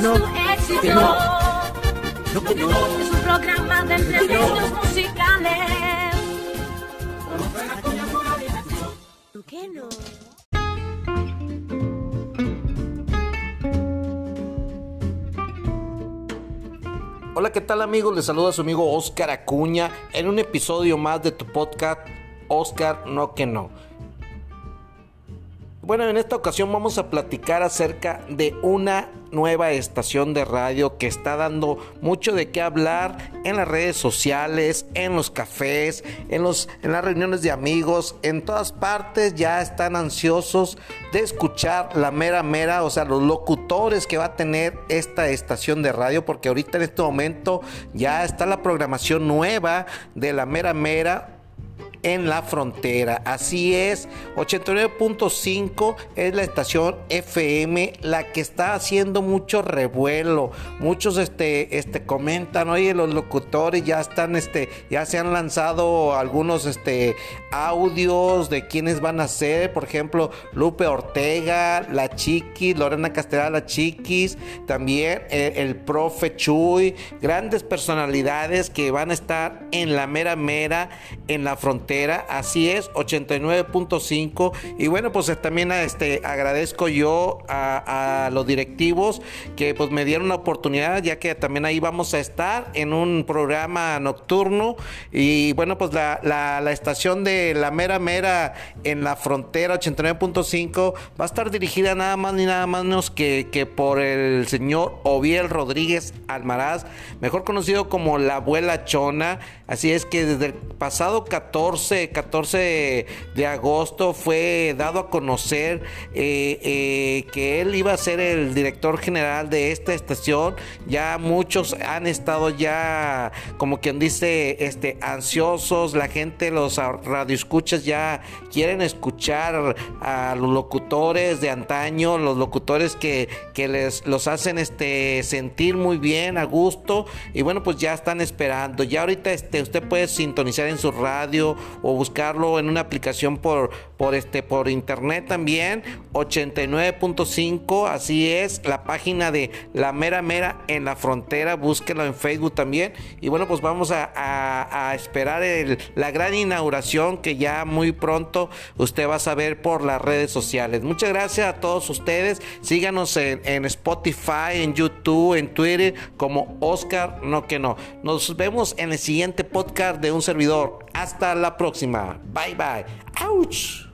premios tu éxito. Es un programa de entrevistas musicales. ¿Por qué no? Hola, ¿qué tal amigos? Les saluda su amigo Oscar Acuña en un episodio más de tu podcast Oscar No que No. Bueno, en esta ocasión vamos a platicar acerca de una nueva estación de radio que está dando mucho de qué hablar en las redes sociales, en los cafés, en, los, en las reuniones de amigos, en todas partes ya están ansiosos de escuchar la mera mera, o sea, los locutores que va a tener esta estación de radio, porque ahorita en este momento ya está la programación nueva de la mera mera en la frontera. Así es, 89.5 es la estación FM la que está haciendo mucho revuelo. Muchos este este comentan, "Oye, los locutores ya están este ya se han lanzado algunos este audios de quienes van a ser, por ejemplo, Lupe Ortega, La Chiquis, Lorena Castellá, La Chiquis, también el, el profe Chuy, grandes personalidades que van a estar en la mera mera en la frontera así es, 89.5. Y bueno, pues también este, agradezco yo a, los directivos que pues me dieron la oportunidad, ya que también ahí vamos a estar en un programa nocturno. Y bueno, pues la, la estación de la mera mera en la frontera 89.5 va a estar dirigida nada más ni nada menos que, que por el señor Oviel Rodríguez Almaraz, mejor conocido como la abuela Chona. Así es que desde el pasado 14 14, de agosto fue dado a conocer eh, eh, que él iba a ser el director general de esta estación. Ya muchos han estado ya, como quien dice, este, ansiosos. La gente, los radioescuchas ya quieren escuchar a los locutores de antaño, los locutores que, que les los hacen este, sentir muy bien, a gusto. Y bueno, pues ya están esperando. Ya ahorita este, usted puede sintonizar en su radio o buscarlo en una aplicación por, por, este, por internet también. 89.5, así es, la página de La Mera Mera en la Frontera. Búsquelo en Facebook también. Y bueno, pues vamos a, a, esperar la gran inauguración que ya muy pronto usted va a saber por las redes sociales. Muchas gracias a todos ustedes. Síganos en, en Spotify, en YouTube, en Twitter como Oscar No que no. Nos vemos en el siguiente podcast de un servidor. Hasta la próxima. Bye bye. Ouch.